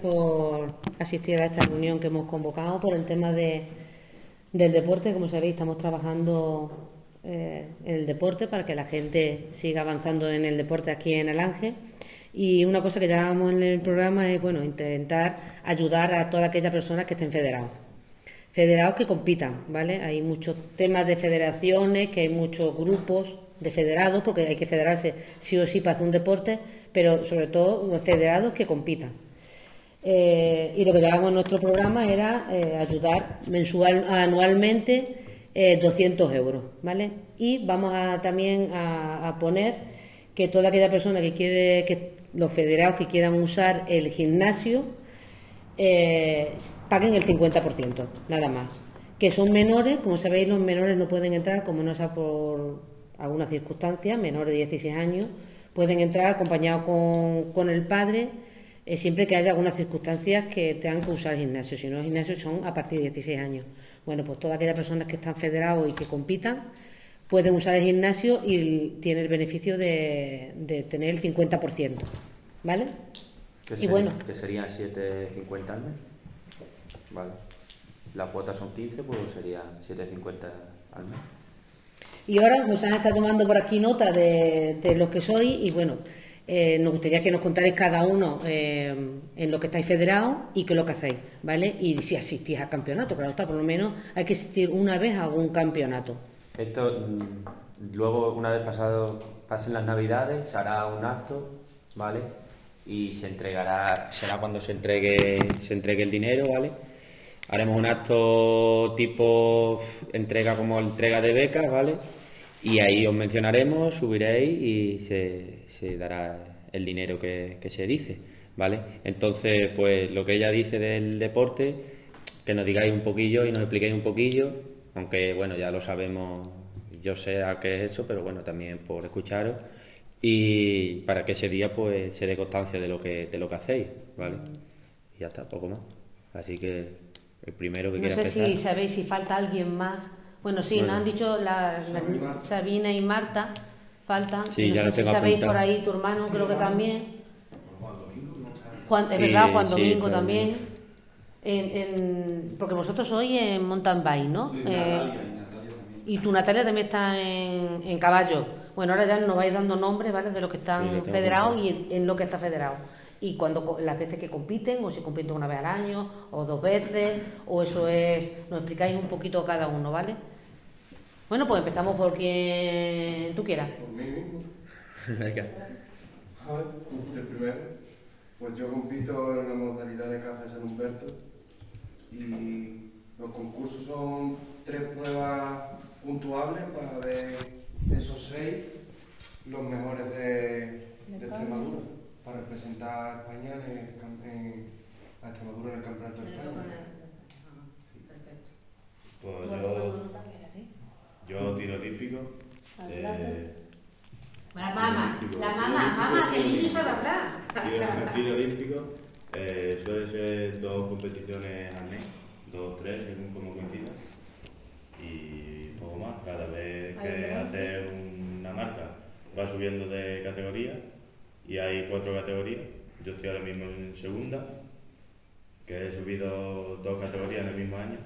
por asistir a esta reunión que hemos convocado por el tema de, del deporte. Como sabéis, estamos trabajando eh, en el deporte para que la gente siga avanzando en el deporte aquí en Alange. Y una cosa que llevamos en el programa es bueno intentar ayudar a todas aquellas personas que estén federados. Federados que compitan, ¿vale? Hay muchos temas de federaciones, que hay muchos grupos de federados, porque hay que federarse sí o sí para hacer un deporte, pero sobre todo federados que compitan. Eh, y lo que llevamos en nuestro programa era eh, ayudar mensual, anualmente 200 eh, euros, ¿vale? Y vamos a, también a, poner que toda aquella persona que quiere, que los federados que quieran usar el gimnasio, paguen el 50%, nada más. Que son menores, como sabéis, los menores no pueden entrar, como no sea por alguna circunstancia, menores de 16 años, pueden entrar acompañados con, con el padre eh, siempre que haya algunas circunstancias que tengan que usar el gimnasio. Si no, el gimnasio son a partir de 16 años. Bueno, pues todas aquellas personas que están federados y que compitan pueden usar el gimnasio y tienen el beneficio de, tener el 50%. ¿Vale? y bueno. Que serían 7,50 al mes. Vale. La cuota son 15, pues sería 7,50 al mes. Y ahora han estado tomando por aquí nota de, de los que soy y bueno, eh, nos gustaría que nos contarais cada uno eh, en lo que estáis federados y qué es lo que hacéis, ¿vale? Y si asistís a campeonato, claro está, por lo menos hay que asistir una vez a algún campeonato. Esto, mm, luego, una vez pasado, pasen las navidades, se hará un acto, ¿vale? Y se entregará, será cuando se entregue, se entregue el dinero, ¿vale? Haremos un acto tipo entrega como entrega de becas, ¿vale? Y ahí os mencionaremos, subiréis y se, dará el dinero que, se dice, ¿vale? Entonces, pues lo que ella dice del deporte, que nos digáis un poquillo y nos expliquéis un poquillo, aunque bueno, ya lo sabemos, yo sé a qué es eso, pero bueno, también por escucharos y para que ese día pues se dé constancia de lo que de lo que hacéis, ¿vale? Y ya está, poco más. Así que el primero que no sé si sabéis si falta alguien más bueno, sí, nos han dicho la, Sabina y Marta, faltan. Sí, ya sé si sabéis por ahí, tu hermano creo que también. Juan, es verdad, Juan Domingo también. En, porque vosotros sois en mountain bike, ¿no? Eh, y tu Natalia también está en, en, caballo. Bueno, ahora ya nos vais dando nombres, ¿vale? De los que están federados y en, lo que está federado y cuando las veces que compiten, o si compiten una vez al año, o dos veces, o eso es, nos explicáis un poquito cada uno, ¿vale? Bueno, pues empezamos por quien tú quieras. Por mí mismo. Venga. el primero. Pues yo compito en la modalidad de caza de San Humberto y los concursos son tres pruebas puntuables para ver esos seis los mejores de, de Extremadura para representar a España en, en, a Extremadura en el Campeonato de España. Pues yo, yo tiro típico. Eh, la mamá, la mamá, mamá, que el niño sabe hablar. Tiro, tiro olímpico eh, suele ser dos competiciones al mes, dos, tres, según como coincida. Y poco más, cada vez que haces una marca va subiendo de categoría y hay cuatro categorías. Yo estoy ahora mismo en segunda, que he subido dos categorías en el mismo año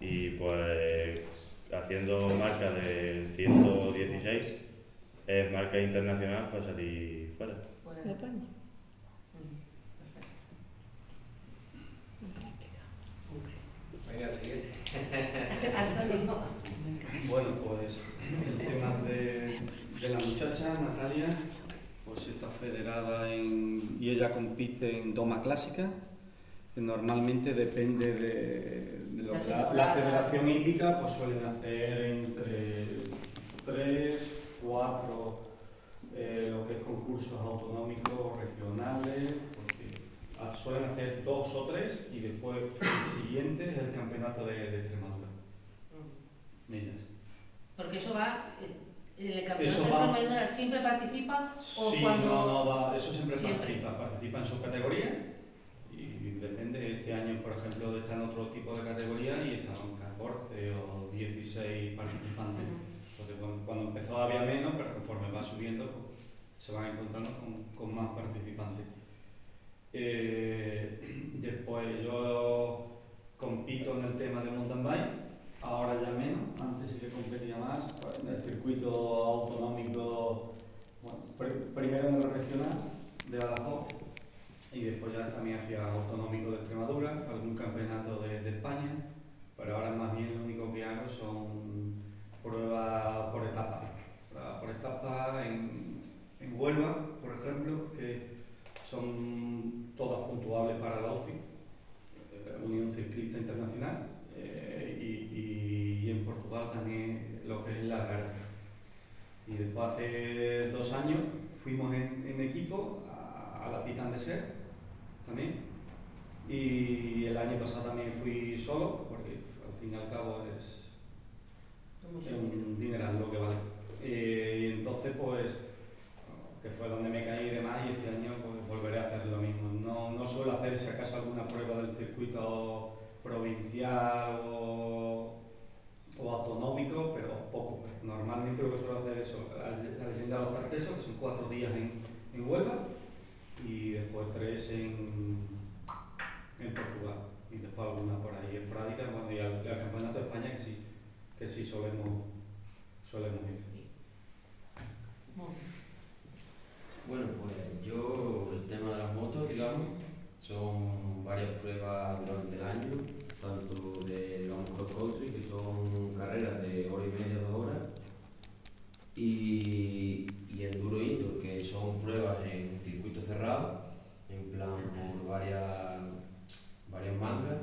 y pues haciendo marca de 116 es marca internacional para salir fuera. Fuera de España. bueno, pues el tema de, de la muchacha, Natalia, pues está federada en, y ella compite en doma clásica, normalmente depende de, lo que la, federación indica, pues suelen hacer entre 3, 4, eh, lo que es concursos autonómicos regionales, porque suelen hacer dos o tres y después el siguiente es el campeonato de, de Extremadura. Mm. Porque eso va ¿En el campeonato de Extremadura siempre participa? O sí, cuando... no, no, va, eso siempre, participa, participa en su categoría y depende, este año por ejemplo están en otro tipo de categoría y están 14 o 16 participantes. Entonces cuando, empezó había menos, pero conforme va subiendo pues, se van encontrando con, con más participantes. Eh, Pues yo compito en el tema de mountain bike, ahora ya menos, antes sí que competía más, pues, en el circuito autonómico, bueno, pr- primero en el regional de Badajoz y después ya también hacía autonómico de Extremadura, algún campeonato de, de España, pero ahora más bien lo único que hago son pruebas por etapas, pruebas por etapas en, en Huelva, por ejemplo, que son todas puntuables para la OCI, eh, Unión Ciclista Internacional, eh, y, y- y en Portugal también lo que es la Algarve. Y después hace dos años fuimos en, en equipo a, a la Titan de Ser también. Y el año pasado también fui solo, porque al fin y al cabo es, un dineral lo que vale. Eh, y entonces, pues, que fue donde me caí y demás, y este año pues, volveré a hacer lo mismo. No, no suelo hacer, si acaso, alguna prueba del circuito provincial o, o autonómico, pero poco. Normalmente lo que suelo hacer es la leyenda de los Tartesos, que son cuatro días en, en Huelva, y después tres en, en Portugal, y después alguna por ahí esporádica, bueno, y al, Campeonato de España que sí, que sí solemos, solemos ir. Bueno, pues yo, el tema de las motos, digamos, son varias pruebas durante el año, tanto de, digamos, cross country, que son carreras de hora y media, dos horas, y, y enduro indoor, que son pruebas en en plan por varias, varias mangas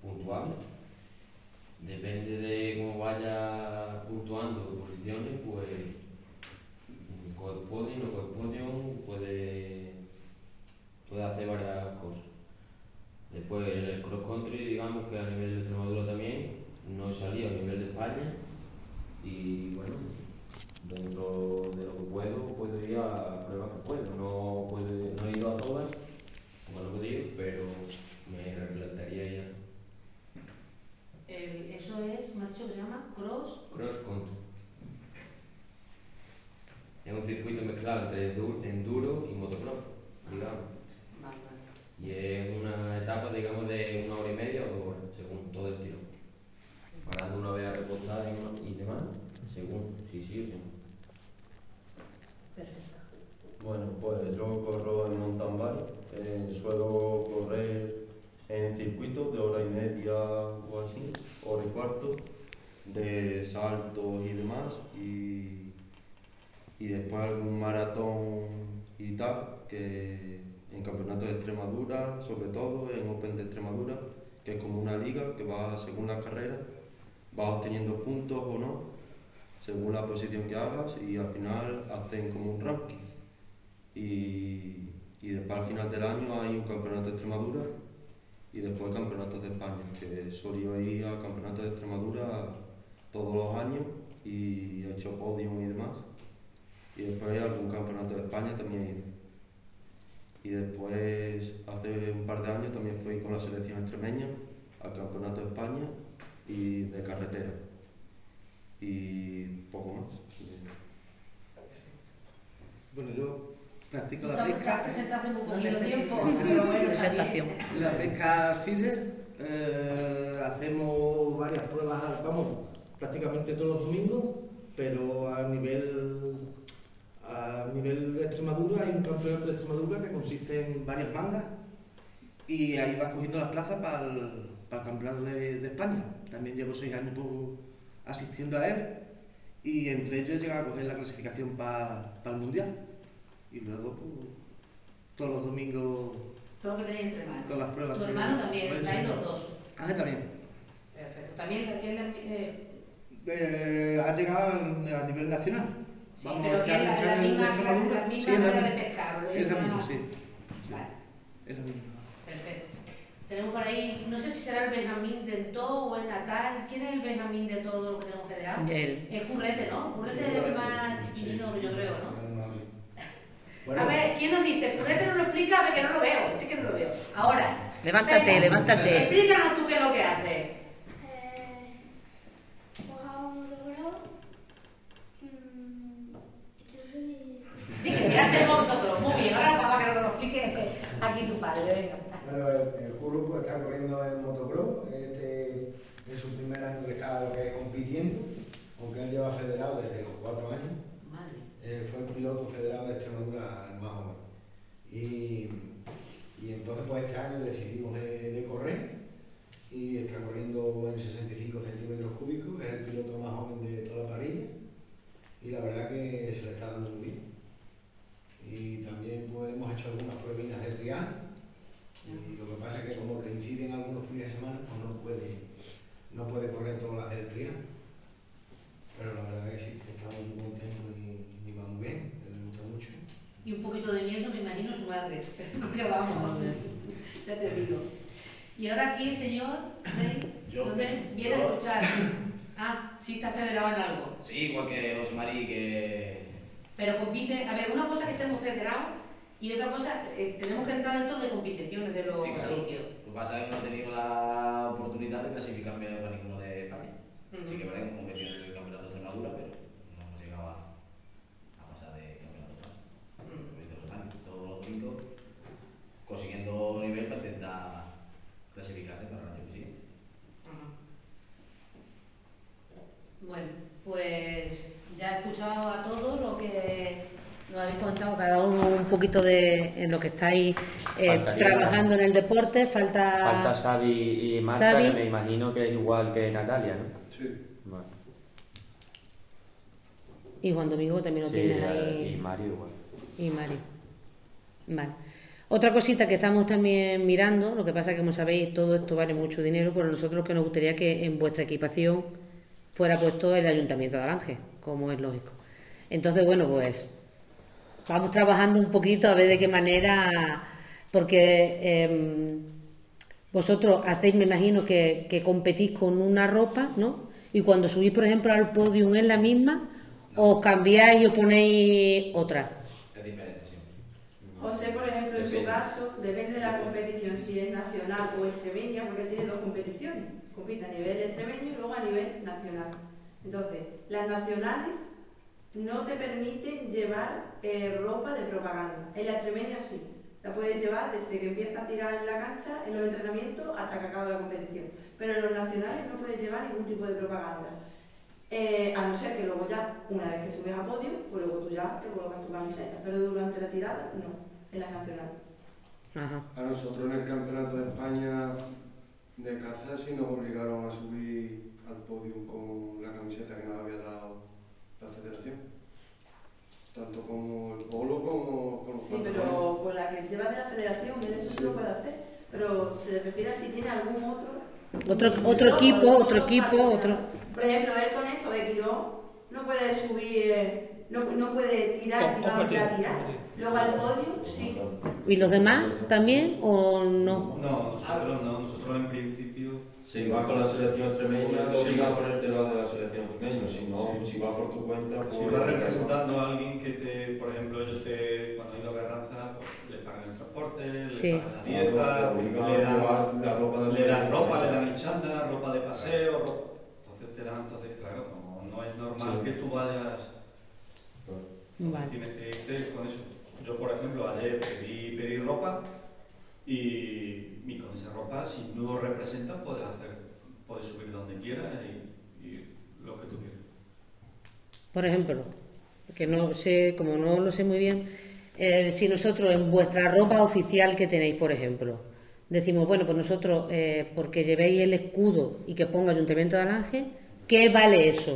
puntuables. Depende de cómo vaya puntuando posiciones, pues con podium o con podium puede, puede hacer varias cosas. Después el cross country, digamos que a nivel de Extremadura también, no he salido a nivel de España y bueno, dentro de lo que puedo, puedo ir a pruebas que puedo. No, puedo, no he ido a todas, como lo que digo, pero me replantearía ya El- eso es, me has dicho que se llama cross. cross country. Es un circuito mezclado entre endu- enduro y motocross, digamos. Vale, vale. Y es una etapa, digamos, de una hora y media o dos horas, según todo el tiro. Parando una vez a repostar y, demás, según, si sí o no. Perfecto. Bueno, pues yo corro en mountain bike, eh, suelo correr en circuitos de hora y media o así, hora y cuarto, de saltos y demás, y, y después algún maratón y tal, que en campeonatos de Extremadura, sobre todo en Open de Extremadura, que es como una liga que va según las carreras, vas obteniendo puntos o no, según la posición que hagas, y al final hacen como un ranking y, y después al final del año hay un campeonato de Extremadura y después campeonatos de España, que solía ir a campeonatos de Extremadura todos los años y he hecho podium y demás. Y después algún campeonato de España también he ido. Y después, hace un par de años, también fui con la selección extremeña al campeonato de España y de carretera. Y poco más. Bueno, yo practico la pesca. presentaste muy poquito tiempo, pero bueno, está Presentación. La pesca feeder, eh, hacemos varias pruebas, vamos, prácticamente todos los domingos, pero a nivel, a nivel de Extremadura hay un campeonato de Extremadura que consiste en varias mangas y ahí vas cogiendo las plazas para el, para el campeonato de, de España. También llevo seis años por- asistiendo a él y entre ellos llega a coger la clasificación para el Mundial. Y luego, pues, todos los domingos Todo lo que tenéis entre manos. con las pruebas. Tu hermano también, estáis sí. los dos. Ah, también. Perfecto. También eh, Eh, ha llegado a nivel nacional. sí, Vamos, pero que es la, la misma, Extremadura. la misma Sí, la manera de pescar. ¿o Es la misma, más? sí. Vale, Es la misma. Tenemos por ahí, no sé si será el Benjamín del Todo o el Natal. ¿Quién es el Benjamín de todo lo que tenemos federado? Él. El Currete, ¿no? Currete es el más chiquitino, yo creo, ¿no? Bueno, A ver, ¿quién nos dice? Currete no lo explica, a ver que no lo veo. Sí que no lo veo. Ahora. Levántate, venga, levántate. Explícanos tú qué es lo que haces. Eh, pues hago un logrado. Mm, yo soy. Di que si antes el motocross. Muy bien, ahora papá que nos lo explique aquí tu padre. Venga. Bueno, el curro pues está corriendo en motocross. Este es su primer año que está lo que es compitiendo, aunque él lleva federado desde los cuatro años. Madre. Eh, el piloto federado de Extremadura más joven. Y, y entonces pues este año decidimos de, de correr y está corriendo en 65 centímetros cúbicos, es el piloto más joven de toda la parrilla y la verdad que se le está dando muy bien. Y también pues hemos hecho algunas pruebas de trial y lo que pasa es que como coinciden algunos fines de semana pues no puede, no puede correr todas las del trial. Pero la verdad que sí, estamos muy contentos y, y va muy bien, le gusta mucho. Y un poquito de miedo, me imagino, su madre. Porque vamos, ya te digo. Y ahora aquí, señor, ¿veis? Yo. ¿dónde viene a Yo. escuchar? Ah, sí está federado en algo. Sí, igual que José Mari, que Pero compite, a ver, una cosa que estemos federados y otra cosa, eh, tenemos que entrar dentro de competiciones de los Sí, claro. sitios. Lo que pasa es que no he tenido la oportunidad de clasificarme para ninguno de España. Ujú. Sí que verdad que hemos competido en el Campeonato de Extremadura, pero no hemos llegado a, a pasar de Campeonato de España. Mm. Como dice José Mari, todos los domingos consiguiendo nivel para intentar clasificarte para el año siguiente. Bueno, pues ya he escuchado a todos lo que nos habéis contado, cada uno un poquito de en lo que estáis eh, trabajando en el deporte. Falta, Falta Xavi y Marta, Xavi. que me imagino que es igual que Natalia, ¿no? Sí. Y Juan Domingo también lo Sí, tienes ahí. y Mario igual. y Mari. Vale. Otra cosita que estamos también mirando, lo que pasa que como sabéis todo esto vale mucho dinero, pero nosotros que nos gustaría que en vuestra equipación fuera puesto el Ayuntamiento de Alange, como es lógico. Entonces, bueno, pues vamos trabajando un poquito a ver de qué manera, porque em, vosotros hacéis, me imagino que, que competís con una ropa, ¿no? Y cuando subís, por ejemplo, al podium es la misma, o cambiáis y os ponéis otra. Es diferente siempre. José, por ejemplo, en su caso, depende de la competición, si es nacional o extremeña, porque él tiene dos competiciones. Compite a nivel extremeño y luego a nivel nacional. Entonces, las nacionales no te permiten llevar eh, ropa de propaganda. En la extremeña sí. La puedes llevar desde que empiezas a tirar en la cancha, en los entrenamientos, hasta que acaba la competición. Pero en los nacionales no puedes llevar ningún tipo de propaganda. Eh, a no ser que luego ya, una vez que subes a podio, pues luego tú ya te colocas tu camiseta. Pero durante la tirada, no, en las nacionales. Ajá. A nosotros en el Campeonato de España de caza sí nos obligaron a subir al podio con la camiseta que nos había dado la federación. Tanto como el polo como con los Sí, pero con la que llevas de la federación, eso sí lo puede hacer. Pero se refiere a si tiene algún otro. Otro, otro equipo, otro equipo, otro. Por ejemplo, él con esto de Quiró no puede subir, no, no puede tirar, digamos, la tirar. Luego al podio, sí. ¿Y los demás también o no? No, nosotros no, nosotros en principio Si vas con la selección extremeña, te Sí. obliga a ponerte la de la selección extremeña. Si no, Sí. si vas por tu cuenta, pues. Si vas representando a alguien que te, por ejemplo, ellos te, cuando ha ido a Carranza, pues, le pagan el transporte, le Sí. pagan la dieta, Te obligan le a dan, llevar la ropa de le dan ropa, le dan el chándal, ropa de paseo, ropa- entonces te dan, entonces claro, no, no es normal Sí. que tú vayas, Vale. tienes que irte con eso. Yo, por ejemplo, ayer pedí, pedí ropa y, y con esa ropa, si no lo representas, puedes hacer, puedes subir donde quieras y, y lo que tú quieras. Por ejemplo, que no sé, como no lo sé muy bien, eh, si nosotros en vuestra ropa oficial que tenéis, por ejemplo, decimos, bueno, pues nosotros, eh, porque llevéis el escudo y que ponga Ayuntamiento de Alange, ¿qué vale eso?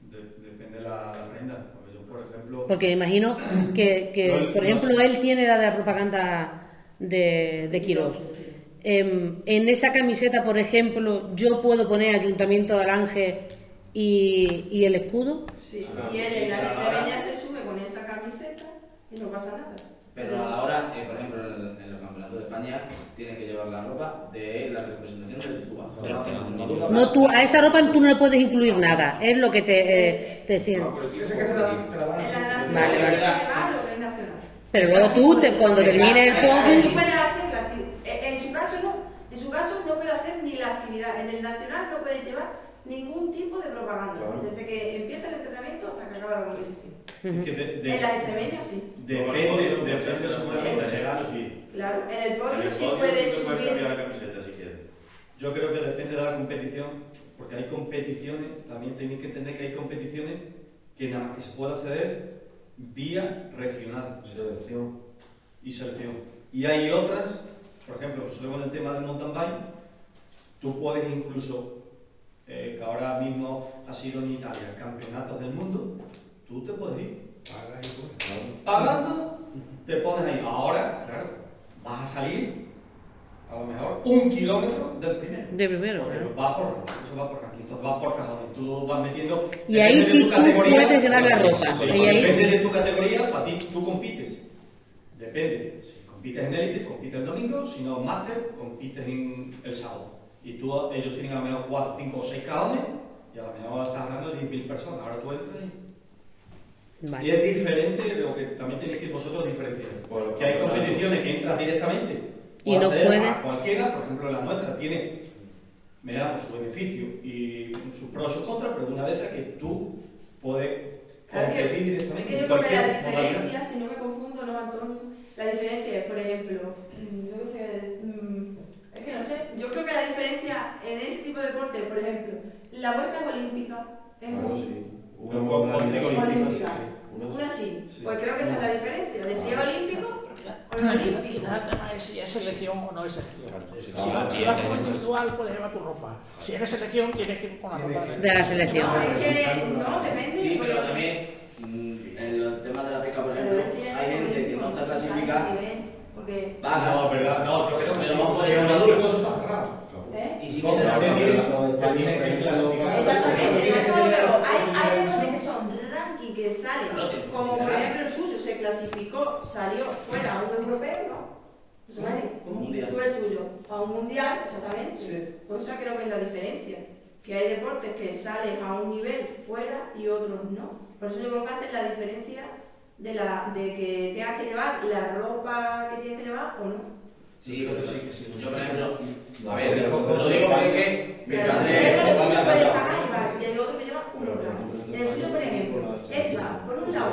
De- depende de la, la. Porque yo, por ejemplo, Porque me imagino que, que, No, por no ejemplo, sé. él tiene la de la propaganda de, de Quirós. Em, en esa camiseta, por ejemplo, yo puedo poner Ayuntamiento de Alange y, y el escudo. Sí. Ah, y él sí, en la ahora- extremeña se sube con esa camiseta y no pasa nada. Pero a la hora, eh, por ejemplo, en, en los campeonatos de España, tienes que llevar la ropa de la representación en Extremadura, No, tú, a esa ropa tú no le puedes incluir nada, es lo que te, eh, te siento. Ese que te la, te la dan. En la nacional Vale, vale. Pero luego tú, te, cuando termine el Sí podio, puede hacer la actividad. En su caso no. En su caso no puede hacer ni la actividad. En el nacional no puede llevar ningún tipo de propaganda. Claro. Desde que empieza el entrenamiento hasta que acaba la competición. Es que de- de- En las extremeñas sí. depende, depende seguramente será. sí. Claro, en el En podio el sí podio puedes cambiar subir. la camiseta si quieres. Yo creo que depende de la competición, porque hay competiciones, también tenéis que entender que hay competiciones que nada más que se puede acceder vía regional Selección. y selección. Y hay otras, por ejemplo, solo con el tema del mountain bike, tú puedes incluso, eh, que ahora mismo ha sido en Italia, campeonatos del mundo, tú te puedes ir. Paga y fuera. Pagando, te pones ahí. Ahora, claro, vas a salir a lo mejor un kilómetro del primero. De primero, Porque claro. va por eso va por ranking, entonces va por cajones. Tú vas metiendo. Y ahí sí tu tú categoría, puedes llevar la ropa, y ahí depende sí. de tu categoría, para ti tú compites. Depende. Si compites en élite, compites el domingo, si no máster, compites en el sábado. Y tú, ellos tienen a lo mejor 4, 5 o 6 cajones, y a lo mejor estás hablando de 10.000 personas. Ahora tú entras y y es diferente de lo que también tenéis que vosotros diferenciar. Por- que hay competiciones que entras directamente Y no acceder puede. a cualquiera, por ejemplo la nuestra tiene miramos su beneficio y sus pros y sus contras, pero una de esas que tú puedes Claro, que- competir Es directamente que en yo creo que la cualquier modalidad. diferencia, si no me confundo, no, Antonio, la diferencia es, por ejemplo, mm, yo qué sé, mm, es que no sé, yo creo que la diferencia en ese tipo de deporte, por ejemplo, la vuelta es olímpica, es Claro, muy- sí. Una modalidad con- olímpica. Una Una sí, Sí. pues creo que esa es la diferencia, de si es olímpico Quizás el tema es si es selección o no es selección. Si, Claro. vas- si vas como individual, puedes llevar tu ropa. Si eres selección, tienes que ir con la ropa. De la selección. No, es que no, depende. Sí, pero también mm, en el tema de la pesca, por ejemplo, hay gente que no está clasificada, paga. No, verdad, no, yo creo que si a si ir a el dura. eso está cerrado. ¿eh? Y sí que No, te pero da que que tiene que clasificar. Exactamente, yo eso lo veo. Hay, hay Sí. deportes que son salen, No como por ejemplo el suyo, se clasificó, salió fuera a un europeo, ¿no? Eso vale. Un mundial. Tú el tuyo, a un mundial, exactamente. Sí. Por eso creo que es la diferencia. Que hay deportes que salen a un nivel fuera y otros no. Por eso yo creo que hacen la diferencia de, la, de que tengas que llevar la ropa que tienes que llevar o no. Sí, pero sí, yo por ejemplo, No, a ver, lo digo porque es que me y hay otro que lleva uno grande. En el suyo, por ejemplo,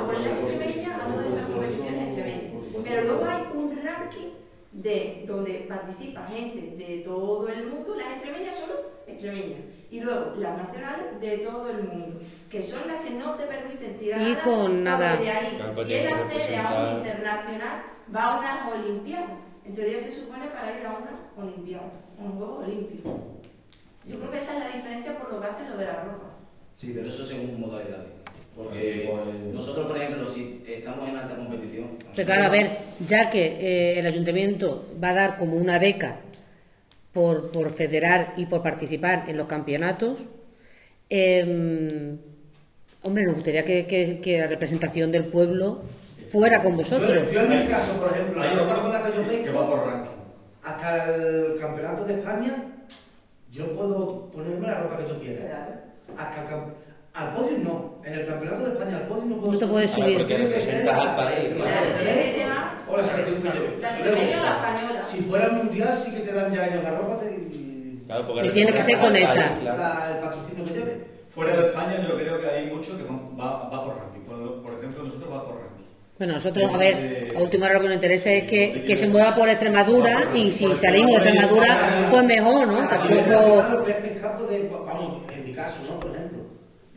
con la extremeña a todas esas competiciones extremeñas. Pero luego hay un ranking de donde participa gente de todo el mundo, las extremeñas solo extremeñas, y luego las nacionales de todo el mundo, que son las que no te permiten tirar Y nada, con nada. de ahí, Claro, si él accede a un internacional, va a unas olimpiadas. En teoría se supone para ir a una olimpiada, a un juego olímpico. Yo creo que esa es la diferencia por lo que hacen lo de la ropa. Sí, pero eso según modalidades. Porque Pues- nosotros, por ejemplo, si estamos en alta competición. Pero claro, a ver, ya que eh, el ayuntamiento va a dar como una beca por, por federar y por participar en los campeonatos, eh, hombre, nos gustaría que, que- que la representación del pueblo fuera con vosotros. Yo, yo en mi caso, por ejemplo, Hay la ropa con la que yo que va por vengo, ranking. hasta el campeonato de España, yo puedo ponerme la ropa que yo quiera. Hasta el al podio no. En el campeonato de España al podio no puedo No te puedes subir. porque representas al país, O la selección española. Si fuera el mundial, sí que te dan ya ellos la ropa de- y Claro, porque Y tiene que ser con esa. el patrocinio que lleve. Fuera de España yo creo que hay mucho que va, va por ranking. Por, por ejemplo, nosotros va por ranking. Bueno, nosotros, a ver, a última hora lo que nos interesa es que, que se mueva por Extremadura y si salimos de Extremadura, pues mejor, ¿no? Tampoco... en mi caso, ¿no?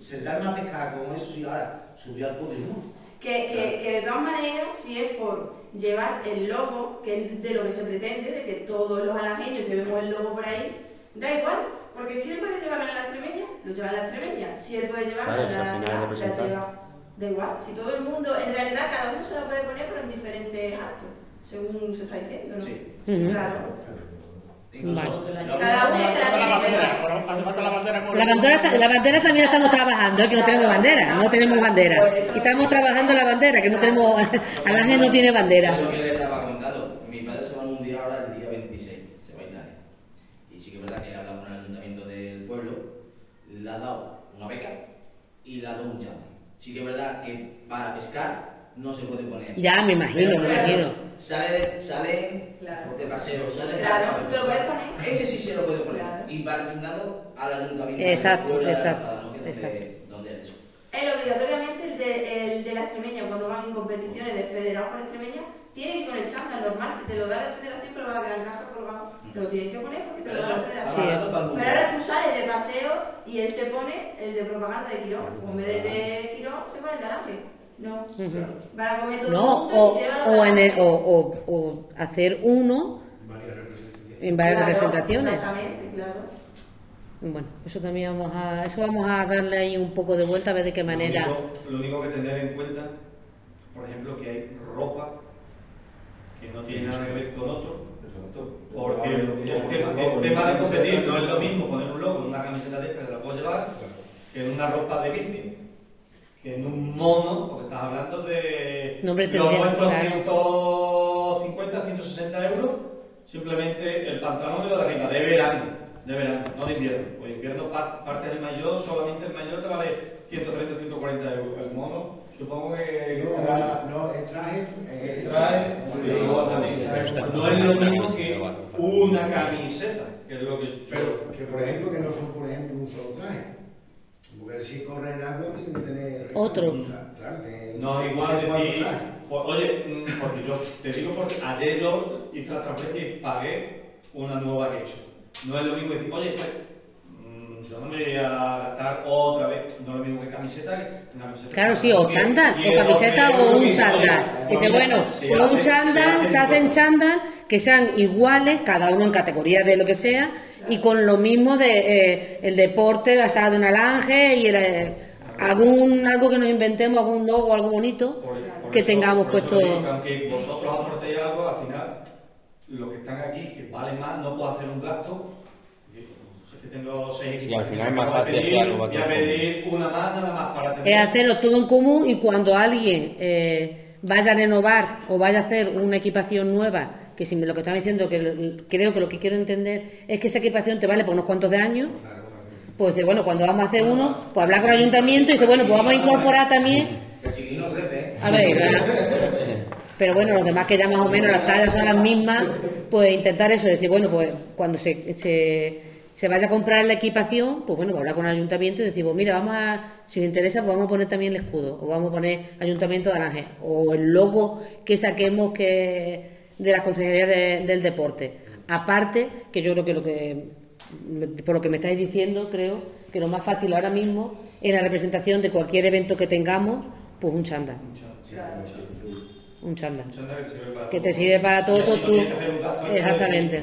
Sentarme a pescar con eso y ahora subir al podio, ¿no? Que, que, que de todas maneras, si es por llevar el logo, que es de lo que se pretende, de que todos los alajeños llevemos el logo por ahí, da igual, porque si él puede llevarlo en la extremeña, lo lleva en la extremeña. Si él puede llevarlo Claro, en la nacional, la lleva. Da igual, si todo el mundo, en realidad cada uno se la puede poner, pero en diferentes actos, según se está diciendo, ¿no? Sí. Claro. Vale. Cada uno se la la tiene bandera, la bandera La también estamos trabajando, es que no tenemos bandera, no tenemos bandera. Y estamos trabajando la bandera, que no tenemos, Alaje no tiene bandera. lo que le estaba comentando. Mi padre se va a un día ahora el día 26, se va a Italia. Y sí que es verdad que he hablado con el ayuntamiento del pueblo, le ha dado una beca y le ha dado un chamo. Sí que es verdad que para pescar no se puede poner. Ya, me imagino, Pero, me claro, imagino. Sale de, sale Claro. de paseo, sale de Claro, te lo puedes poner. Ese sí se lo puede poner. Claro. Y va representando al ayuntamiento. Exacto, exacto, exacto. donde es eso. Él obligatoriamente, el de, el de la competiciones de federados por extremeña, tiene que ir con el chándal normal. Si te lo da la federación, que lo vas a quedar en casa colgado. Te lo tienes que poner porque te Pero lo da la federación. el. Pero ahora tú sales de paseo y él se pone el de propaganda de Quirón. O en vez de Quirón, se pone el de Aranje. No. Van a comer todo No, o, o, en el- Aranje. o, o- o hacer uno en varias Claro, representaciones. Exactamente, claro. Bueno, eso también vamos a, eso vamos a darle ahí un poco de vuelta a ver de qué manera. Lo único, lo único que tener en cuenta, por ejemplo, que hay ropa que no tiene nada que ver con otro. Porque el, el tema, el tema de competir no es lo mismo poner un logo en una camiseta de esta que te la puedes llevar que en una ropa de bici, que en un mono, porque estás hablando de No, hombre, los nuestros claro. 150, 160 euros, simplemente el pantalón y lo de arriba, de verano, de verano, no de invierno. Pues invierno pa- parte del mayor, solamente el mayor te vale 130, 140 euros. El mono, supongo que No, no, el traje. eh, el traje, no es lo mismo que una camiseta, que es lo que Pero que por ejemplo que no son por ejemplo un solo traje. Porque si corre en agua tiene que tener Otro. Claro, que No es igual decir, pues, oye, mm, porque yo te digo porque ayer yo hice la transferencia y pagué una nueva que he hecho. No es lo mismo decir, oye, pues, yo no me voy a gastar otra vez, no lo mismo que camiseta que una camiseta. Claro, sí, o chándal, o 10, camiseta 12 o un chándal. Dice, bueno, con un chándal, se hacen chándal que sean iguales, cada uno en categoría de lo que sea, y con lo mismo de eh, el deporte basado en alange y el, eh, algún algo que nos inventemos, algún logo, algo bonito Por que eso- tengamos puesto. digo que aunque vosotros aportéis algo, al final, los que están aquí, que valen más, no puedo hacer un gasto. Que tengo seis Y al final es más fácil hacer pedir, algo para Voy a pedir una más, nada más, para tener. es hacerlo todo en común y cuando alguien eh, vaya a renovar o vaya a hacer una equipación nueva, que si me lo que estaba diciendo, que lo- creo que lo que quiero entender es que esa equipación te vale por unos cuantos de años, pues de, bueno, cuando vamos a hacer uno, pues hablar con el ayuntamiento y dice, bueno, pues vamos a incorporar también, ¿eh? a ver, ¿verdad? pero bueno, los demás que ya más o menos las tallas son las mismas, pues intentar eso, decir, bueno, pues cuando se, se, se vaya a comprar la equipación, pues bueno, pues hablar con el ayuntamiento y decir, pues mira, vamos a, si os interesa, pues vamos a poner también el escudo, o vamos a poner Ayuntamiento de Aranje, o el logo que saquemos que de la Consejería de- del Deporte. Aparte, que yo creo que lo que, por lo que me estáis diciendo, creo que lo más fácil ahora mismo en la representación de cualquier evento que tengamos, pues un chándal. Un chándal. Un chándal que te sirve para Que todo. te sirve para todo, tú- de- Exactamente.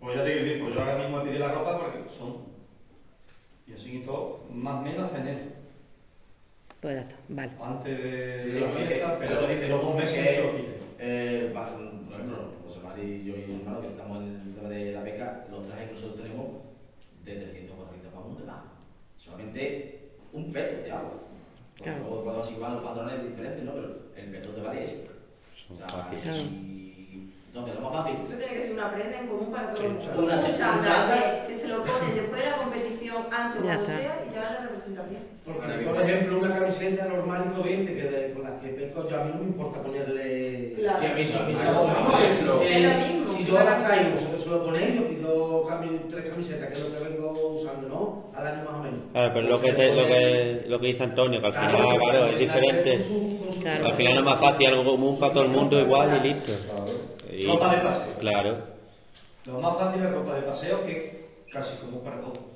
Pues ya te quiero decir, pues yo ahora mismo he pedido la ropa porque son. Y así y todo, más o menos hasta enero. Pues ya está, vale. Antes de Sí, la que- fiesta, pero pero lo que dice los dos meses que, que te lo quiten. eh, por ejemplo, José Mari y yo y mi hermano, que estamos en el tema de la beca, los trajes que nosotros tenemos de 340 pavos de más. Solamente un peto de agua. Porque Claro. luego cuando van los patrones diferentes, ¿no? Pero el peto te vale eso. O sea, Claro. y- entonces lo más fácil. Eso tiene que ser una prenda en común para todo el mundo. Una Un chándal. chándal que, que se lo ponen después de la competición, antes o cuando sea, y ya la representación. Porque, por ejemplo, una camiseta normal y corriente que de- con la que pesco yo a mí no me importa ponerle. Claro. A mí a Si- yo la traigo, vosotros se lo ponéis, yo pido tres camisetas, que es lo que vengo usando, ¿no? Al año más o menos. Claro, pero lo Pues que, te- lo, pone- que, lo que dice Antonio, que al Claro, final, claro, es diferente. Al final es más fácil, algo común para todo el mundo igual y listo. Y- Ropa de paseo. Claro. Lo más fácil es ropa de paseo, que casi como para todo.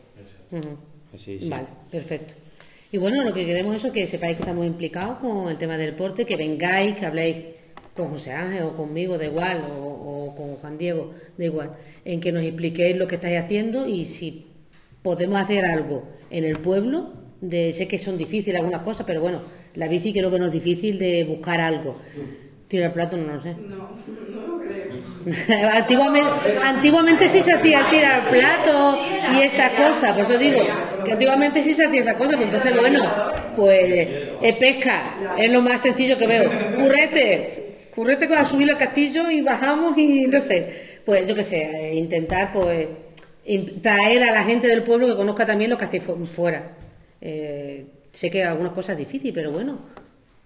Ujú. Sí, sí. Vale, perfecto. Y bueno, lo que queremos es eso, que sepáis que estamos implicados con el tema del deporte, que vengáis, que habléis con José Ángel o conmigo, da igual, o, o con Juan Diego, da igual, en que nos expliquéis lo que estáis haciendo y si podemos hacer algo en el pueblo, de, sé que son difíciles algunas cosas, pero bueno, la bici creo que no es difícil de buscar algo. Tira el plato, no lo sé. No, no lo creo. antiguamente, antiguamente sí se hacía el tirar plato y esa cosa, por eso digo que antiguamente sí se hacía esa cosa, pues entonces bueno, pues es pesca, es lo más sencillo que veo. Currete, currete con subir al castillo y bajamos y no sé, pues yo qué sé, eh, intentar pues traer a la gente del pueblo que conozca también lo que fu- fuera. Eh, sé que algunas cosas es difícil, pero bueno,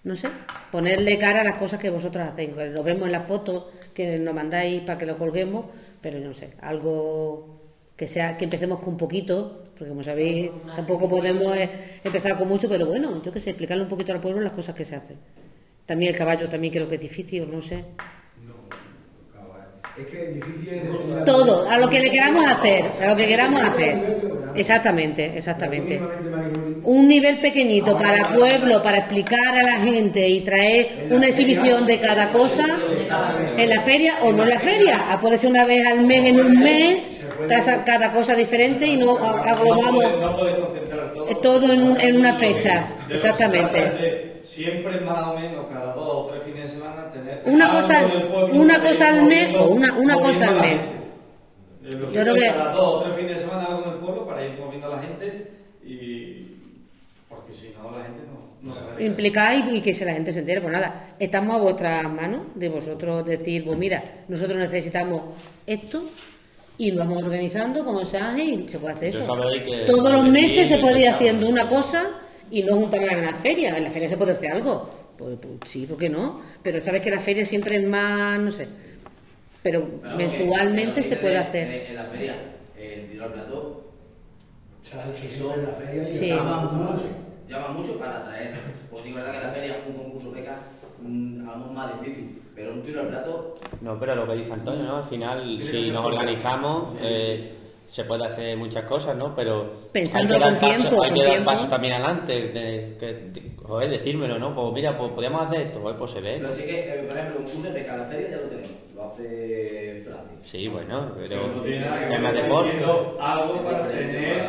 no sé, ponerle cara a las cosas que vosotros hacéis. Lo vemos en las fotos que nos mandáis para que lo colguemos, pero no sé, algo que sea que empecemos con poquito, porque como sabéis, tampoco podemos empezar con mucho, pero bueno, yo que sé, explicarle un poquito al pueblo las cosas que se hacen. También el caballo también creo que es difícil, no sé. Es que difícil Todo, a lo que le queramos hacer, a lo que queramos hacer. Exactamente, exactamente. Un nivel pequeñito para pueblo, para explicar a la gente y traer una exhibición de cada cosa en la feria o no en la feria. Ah, Puede ser una vez al mes, en un mes, cada, cada cosa diferente y no a- aglomamos todo. en, un- en una fecha. Exactamente. Siempre más o menos cada dos o tres fines de semana tener Una cosa- pueblo una cosa al mes o una- una cosa al mes. Eh, Yo creo que- cada dos o tres fines de semana algo del pueblo para ir moviendo a la gente y porque si no la gente no, no sabe. implicar y, y que se la gente se entere. Pues nada, estamos a vuestras manos de vosotros decir, pues mira, nosotros necesitamos esto y lo vamos organizando como se hace y se puede hacer eso. Todos los meses se puede ir haciendo una cosa y no juntarla en la feria. En la feria se puede hacer algo. Pues, pues sí, ¿por qué no? Pero sabes que la feria siempre es más, no sé. Pero mensualmente se puede hacer. En, en la feria, el tiro al hecho siempre en la feria y Sí. llama mucho. Llama mucho para atraer. Pues sí, es verdad que en la feria un concurso beca a lo mejor más difícil. Pero un tiro al plato. No, pero lo que dice Antonio, ¿no? Al final, si nos organizamos, eh, se puede hacer muchas cosas, ¿no? Pero hay que dar con paso, tiempo, hay con que dar tiempo. paso también adelante, de, que, de- joder, decírmelo, ¿no? Pues mira, pues podíamos hacer esto, joder, pues se ve. Pero sí que, eh, por ejemplo, un concurso de la feria ya lo tenemos. Lo hace Francia. Sí, bueno, Pero pero no tiene nada que más deporte. algo para tener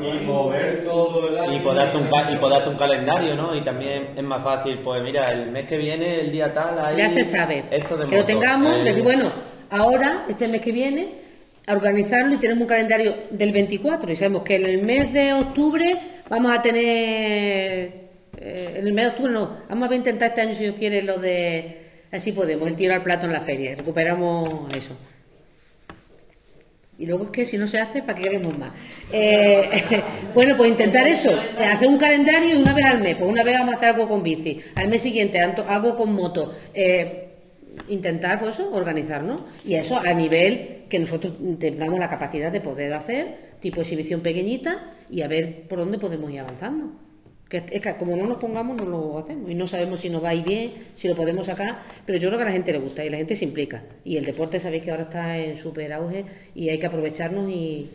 y mover todo el año. Y poder, hacer un, ca- y poder hacer un calendario, ¿no? Y también es más fácil, pues mira, el mes que viene, el día tal, ahí... Ya se sabe. Esto de que lo moto, tengamos, eh, decir, bueno, ahora, este mes que viene, a organizarlo y tenemos un calendario del 24 y sabemos que en el mes de octubre vamos a tener, eh, en el mes de octubre no, vamos a intentar este año si Dios quiere lo de, así podemos, el tiro al plato en la feria, recuperamos eso. Y luego es que si no se hace, ¿para qué queremos más? Eh, bueno, pues intentar eso, hacer un calendario y una vez al mes, pues una vez vamos a hacer algo con bici, al mes siguiente algo con moto, eh, intentar pues organizarnos y eso a nivel que nosotros tengamos la capacidad de poder hacer, tipo exhibición pequeñita y a ver por dónde podemos ir avanzando. Que es que como no nos pongamos, no lo hacemos y no sabemos si nos va a ir bien, si lo podemos sacar, pero yo creo que a la gente le gusta y la gente se implica. Y el deporte, sabéis que ahora está en súper auge y hay que aprovecharnos y,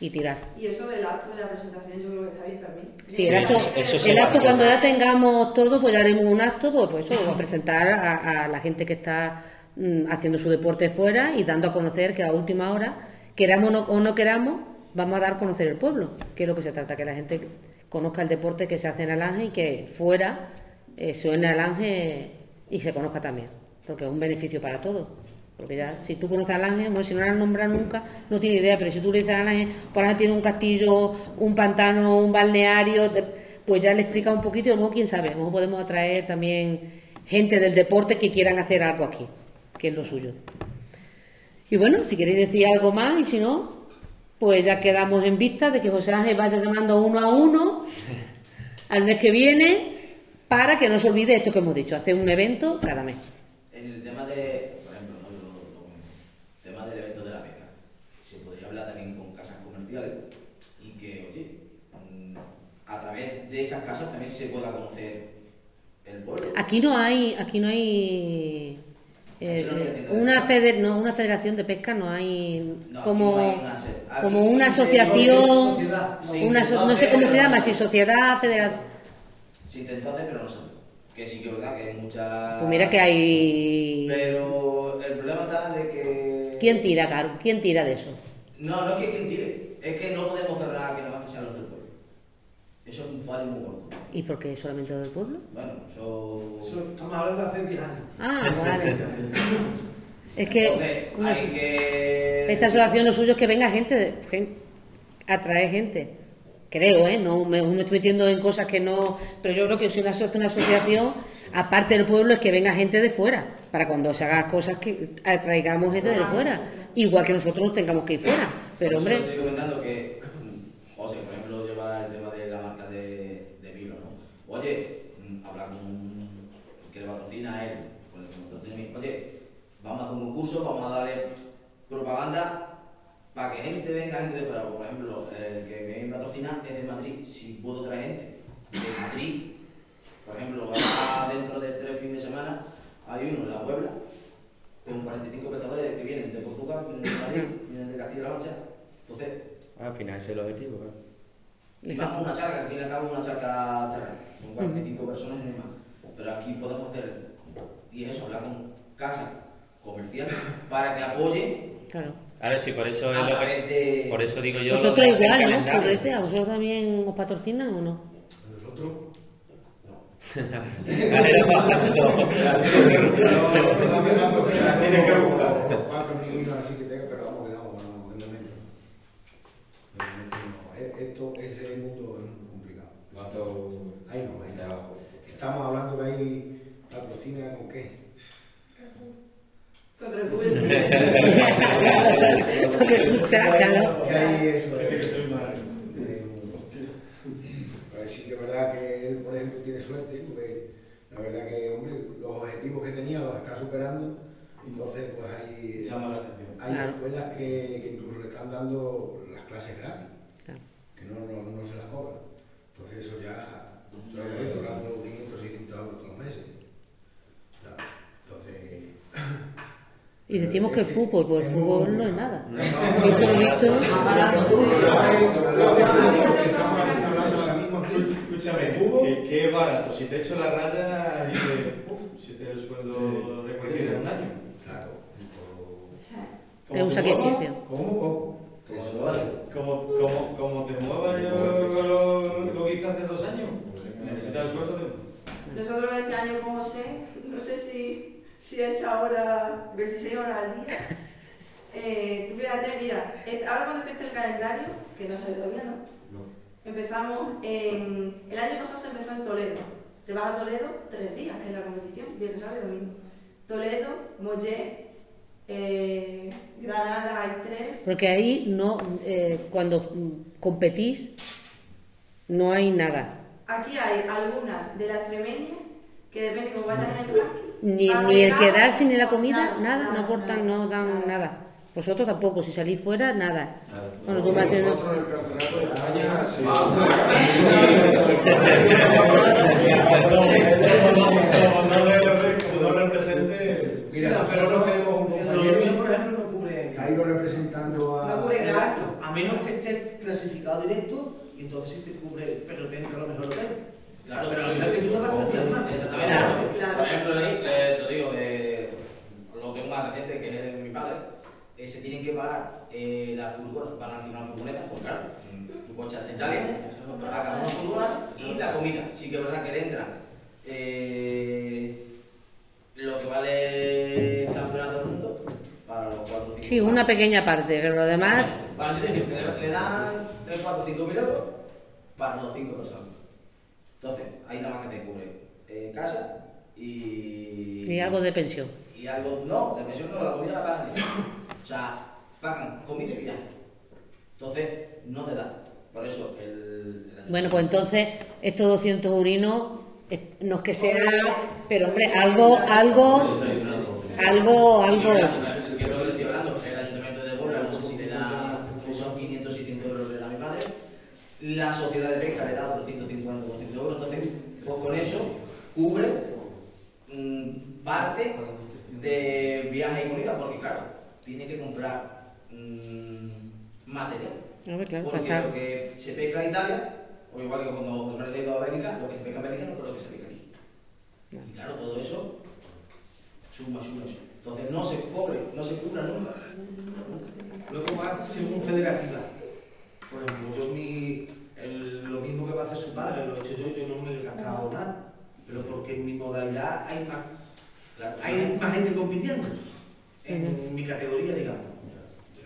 y tirar. Y eso del acto de la presentación yo creo que está bien también. Sí, el Sí, acto, eso- eso sí el lo acto hacemos. cuando ya tengamos todo, pues ya haremos un acto, pues, pues eso, a presentar a, a la gente que está mm, haciendo su deporte fuera y dando a conocer que a última hora, queramos o no, o no queramos, vamos a dar a conocer el pueblo, que es lo que se trata, que la gente conozca el deporte que se hace en Alange y que fuera eh, suene Alange y se conozca también, porque es un beneficio para todos. Porque ya, si tú conoces a Alange, bueno, si no la has nombrado nunca, no tiene idea, pero si tú le dices a Alange, por Alange tiene un castillo, un pantano, un balneario, pues ya le explica un poquito y luego quién sabe, a lo mejor podemos atraer también gente del deporte que quieran hacer algo aquí, que es lo suyo. Y bueno, si queréis decir algo más y si no, pues ya quedamos en vista de que José Ángel vaya llamando uno a uno al mes que viene para que no se olvide esto que hemos dicho, hacer un evento cada mes. En el tema de, por ejemplo, ¿no? Lo- lo comento. el tema del evento de la beca, se hablar también con casas comerciales y que, oye, mm, a través de esas casas también se pueda conocer el pueblo. Aquí no hay, aquí no hay eh, eh, una pesca. feder, no, una federación de pesca, no hay No, como no hay una se- como una se- asociación, sociedad, sí, una so- no sé cómo se llama, si sociedad, federación. Se intentó hacer, pero no salió. Que sí que es verdad que hay mucha... Pues mira que hay. Pero el problema está de que... ¿Quién tira, Caro? ¿Quién tira de eso? No, no es que quien tire, es que no podemos cerrar que más que sean los del pueblo. Eso es un fallo muy gordo. ¿Y por qué solamente del pueblo? Bueno, eso... Eso estamos hablando de hace 10 años. Ah, vale. Es que Entonces, hay que... esta asociación lo suyo es que venga gente, de- gen- atrae gente. Creo, ¿eh? No me, me estoy metiendo en cosas que no. Pero yo creo que si una asociación, aparte del pueblo, es que venga gente de fuera. Para cuando se hagan cosas que atraigamos gente de fuera. Igual que nosotros nos tengamos que ir fuera. Pero, hombre. Estoy comentando que, mm, José, por ejemplo, lleva el tema de la marca de, de vino, ¿no? Oye, mm, habla con el que le patrocina a él, con el que me patrocina a mí. Oye, vamos a hacer un concurso, vamos a darle propaganda para que gente venga, gente de fuera. Por ejemplo, el que me patrocina es de Madrid. Si puedo traer gente de Madrid Por ejemplo, ahora dentro de tres fines de semana hay uno en la Puebla con 45 pescadores que vienen de Portugal, vienen de Madrid, vienen de Castilla-La Mancha. Entonces, Al final ese es el objetivo, claro. Vamos a una charca, al fin y al cabo es una charca cerrada. Son 45 personas y no más. Pero aquí podemos hacer, y eso, hablar con casas comerciales para que apoyen Claro. Ahora sí, por eso es lo que... de... Por eso digo yo... Vosotros igual, ¿no? Correte, ¿a vosotros también os patrocinan o no? Nosotros, Tiene que buscar. Cuatro niños así que tenga, pero vamos que no, no, de momento. De no. E- Esto, mundo es muy complicado. Ahí no, ahí no. Estamos hablando que hay patrocina con qué. Con República. Que hay eso. Eh, pues sí que es verdad que tiene suerte, porque la verdad que, hombre, los objetivos que tenía los está superando, entonces pues hay, hay Claro. escuelas que, que incluso le están dando las clases gratis, Claro. que no, no, no se las cobran. Entonces eso ya, todavía cobrando 500, 600 euros todos los meses. Entonces... Y decimos que el fútbol, pues el fútbol no es nada. Visto lo visto. Escúchame, que es barato. Si te echo la raya, dices, uff, si te el sueldo de cualquiera en un año. Claro, Es un sacrificio. lo hace. Como, como, como te muevas yo lo, lo que hice hace dos años, necesitas el sueldo de Nosotros este año, como sé, no sé si, si he hecho ahora 26 horas al día. Eh, tú fíjate, mira, et- ahora cuando empiece el calendario, que no sale todavía, ¿no? Empezamos en. El año pasado se empezó en Toledo. Te vas a Toledo tres días, que es la competición, viernes, sábado y domingo. Toledo, Mollé, eh, Granada hay tres. Porque ahí no, eh, cuando competís, no hay nada. Aquí hay algunas de las extremeñas que depende cómo vayas en el ranking. Ni, ni el quedarse ni la comida, nada, nada, no aportan, no dan nada. Vosotros tampoco, si salís fuera, nada. Bueno, tú me haciendo... No represente. Mira, pero tenemos un compañero por ejemplo, no cubren que ha ido representando a... No cubre el gasto. a menos que estés clasificado directo, y entonces sí te cubre, pero te entra a lo mejor hotel. Claro, pero a lo mejor que tú te vas a cambiar más. Exactamente. Por ejemplo, ahí, eh, te lo digo, de lo tengo más reciente, que es mi padre, eh, se tienen que pagar eh, las furgonas, van a una furgoneta, pues claro, tu coche de Italia, pagan una furgona y la comida. Sí que es verdad que le entra eh, lo que vale el campeonato del mundo para los 4 o 5 Sí, una pequeña parte, pero lo demás... Para así decir, que le, le dan 3, 4, 5 mil euros para los 5 personas. Entonces, ahí nada más que te cubre eh, casa y. Y algo de pensión. Y algo. No, de pensión no, la comida la pagan ellos. O sea, pagan comida y viaje. Entonces, no te da. Por eso, el. el Bueno, pues entonces estos 200 urinos, eh, no es que sea, pero hombre, algo, algo, algo, algo. Que lo que le estoy hablando, el ayuntamiento de Puebla, no sé si le da, pues son 500, 600 euros le da a mi padre, la sociedad de pesca le da otros 150, 200 euros, entonces, pues con eso cubre mm, parte de viaje y comida, porque claro, tiene que comprar mm, material. Ver, claro, Porque lo que se pesca en Italia, o igual que cuando José María ha ido a Bélgica, lo que se pesca en Bélgica no es lo que se pesca aquí. Y claro, todo eso suma, suma, suma. Entonces no se cobre, no se cubra nunca. Luego va según federativa. Por ejemplo, yo mi, el- lo mismo que va a hacer su padre, lo he hecho yo, yo no me he gastado nada. Pero porque en mi modalidad hay más, Claro, hay más gente compitiendo. En mi categoría, digamos.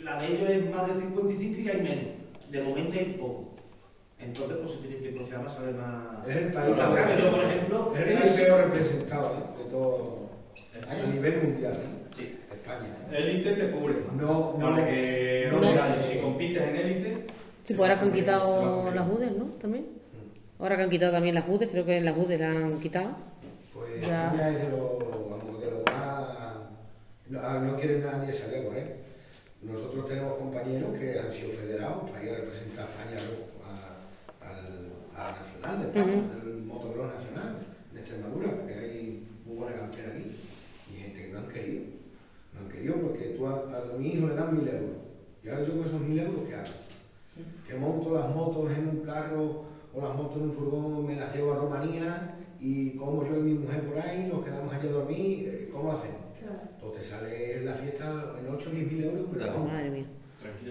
La de ellos es más de 55 y hay menos. De momento hay poco. Entonces, pues se tiene que proceder más, sale más. Es el país más. Yo, por ejemplo, Es el país peor representado ¿eh? de todo a nivel mundial. ¿eh? Sí. España. Élite te cubre. No, no, Vale, que no. vale, si compites en élite. Sí, pues ahora que han quitado las UDES, ¿no? También. Ahora que han quitado también las UDES, creo que las UDES las han quitado. Pues Ya. España es de los vamos, de lo más. No, ah, no quiere nadie salir a correr. Nosotros tenemos compañeros que han sido federados para ir a representar a España luego a, al, a la nacional de España, Ujú. el motocross nacional de Extremadura, que hay muy buena cantera aquí, y gente que no han querido. No han querido porque tú a, a mi hijo le dan mil euros. Y ahora yo con esos mil euros, ¿qué hago? Que monto las motos en un carro o las motos en un furgón, me las llevo a Rumanía y como yo y mi mujer por ahí, nos quedamos allí a dormir, eh, ¿cómo lo hacemos? Claro. Entonces sale la fiesta en 8 o 10 mil euros, pero vamos, Madre mía.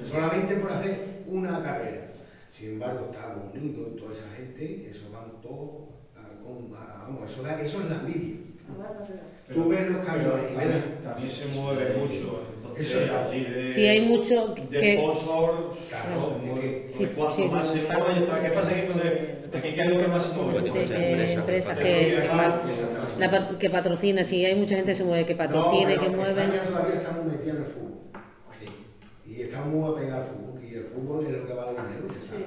solamente por hacer una carrera. Sin embargo, Estados Unidos, toda esa gente, eso van todos a- con- a- vamos, eso, da- eso es la envidia. Tú ves los camiones y ves también, la- también se mueve mucho, entonces Eso es. así de, Sí, hay mucho de que- sponsor, Claro, se mueve. es Sí, cuanto sí, más se mueve, claro. ¿qué pasa? Que cuando aquí que es lo que más se mueve. de- empresas, que que, que la que patrocina, sí, hay mucha gente que se mueve, que patrocina y No, que mueve. España todavía está muy metida en el fútbol. Sí. Y está muy apegada al fútbol. Y el fútbol es lo que vale dinero. Sí.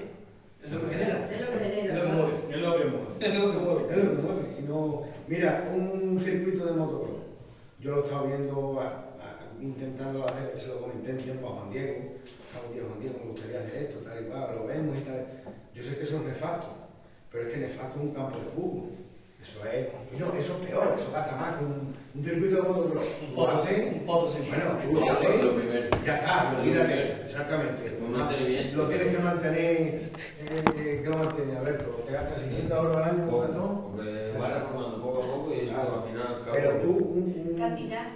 Es lo que genera. Es lo que genera. Es lo que mueve. Es lo que mueve. Es lo que mueve. Es lo que mueve. Y no... Mira, un circuito de motocross. Yo lo he estado viendo, a- a- intentando hacer, se lo comenté en tiempo a Juan Diego. A un día, Juan Diego, me gustaría hacer esto, tal y cual, lo vemos y tal. Yo sé que eso es nefasto, pero es que nefasto es un campo de fútbol. Eso es, no, eso es peor, eso gasta más que un, un circuito de motocross. Tú haces, bueno, tú lo haces, ya está, olvídate, exactamente. Lo tienes que mantener, eh, que lo mantener, Alberto, te gastas 600 euros al año, ¿cuánto? Porque vas pues formando poco a poco y eso al final. Pero tú, un. Cantidad.